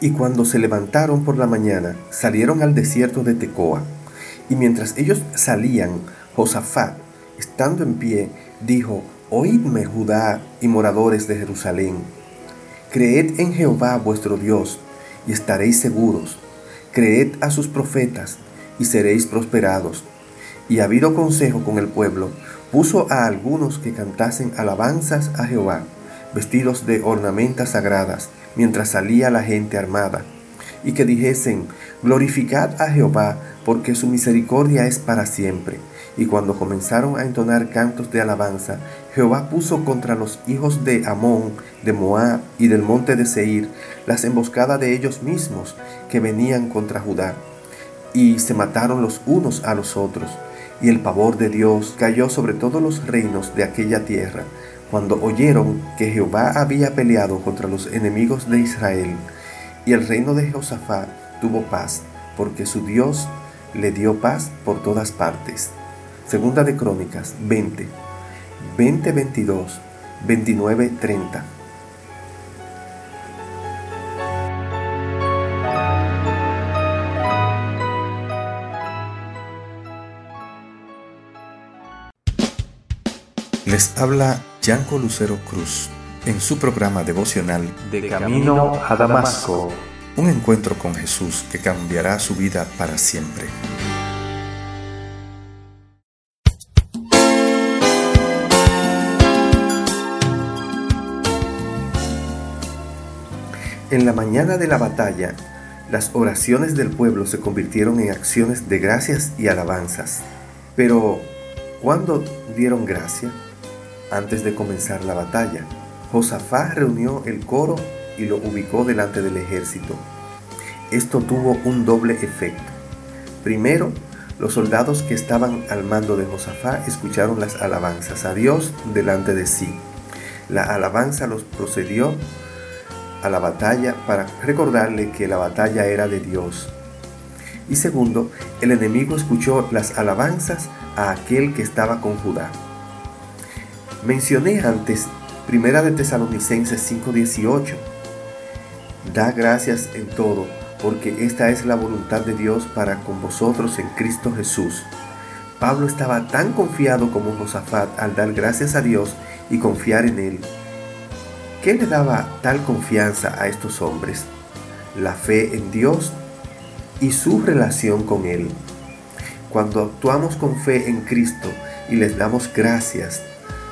Y cuando se levantaron por la mañana, salieron al desierto de Tecoa. Y mientras ellos salían, Josafat, estando en pie, dijo, Oídme Judá y moradores de Jerusalén. Creed en Jehová vuestro Dios, y estaréis seguros. Creed a sus profetas, y seréis prosperados. Y habido consejo con el pueblo, puso a algunos que cantasen alabanzas a Jehová, vestidos de ornamentas sagradas, mientras salía la gente armada, y que dijesen, glorificad a Jehová, porque su misericordia es para siempre. Y cuando comenzaron a entonar cantos de alabanza, Jehová puso contra los hijos de Amón, de Moab y del monte de Seir las emboscadas de ellos mismos que venían contra Judá. Y se mataron los unos a los otros, y el pavor de Dios cayó sobre todos los reinos de aquella tierra, cuando oyeron que Jehová había peleado contra los enemigos de Israel, y el reino de Josafat tuvo paz, porque su Dios le dio paz por todas partes. Segunda de Crónicas 20, 20, 22, 29, 30. Les habla Yanco Lucero Cruz en su programa devocional De Camino a Damasco. Un encuentro con Jesús que cambiará su vida para siempre. En la mañana de la batalla, las oraciones del pueblo se convirtieron en acciones de gracias y alabanzas. Pero, ¿cuándo dieron gracia? Antes de comenzar la batalla, Josafá reunió el coro y lo ubicó delante del ejército. Esto tuvo un doble efecto. Primero, los soldados que estaban al mando de Josafá escucharon las alabanzas a Dios delante de sí. La alabanza los procedió a la batalla para recordarle que la batalla era de Dios. Y segundo, el enemigo escuchó las alabanzas a aquel que estaba con Judá. Mencioné antes Primera de Tesalonicenses 5:18. Da gracias en todo, porque esta es la voluntad de Dios para con vosotros en Cristo Jesús. Pablo estaba tan confiado como Josafat al dar gracias a Dios y confiar en Él. ¿Qué le daba tal confianza a estos hombres? La fe en Dios y su relación con Él. Cuando actuamos con fe en Cristo y les damos gracias,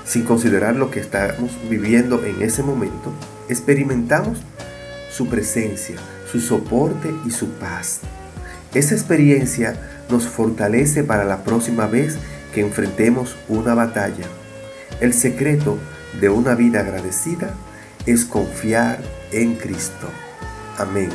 sin considerar lo que estamos viviendo en ese momento, experimentamos su presencia, su soporte y su paz. Esa experiencia nos fortalece para la próxima vez que enfrentemos una batalla. El secreto de una vida agradecida es confiar en Cristo. Amén.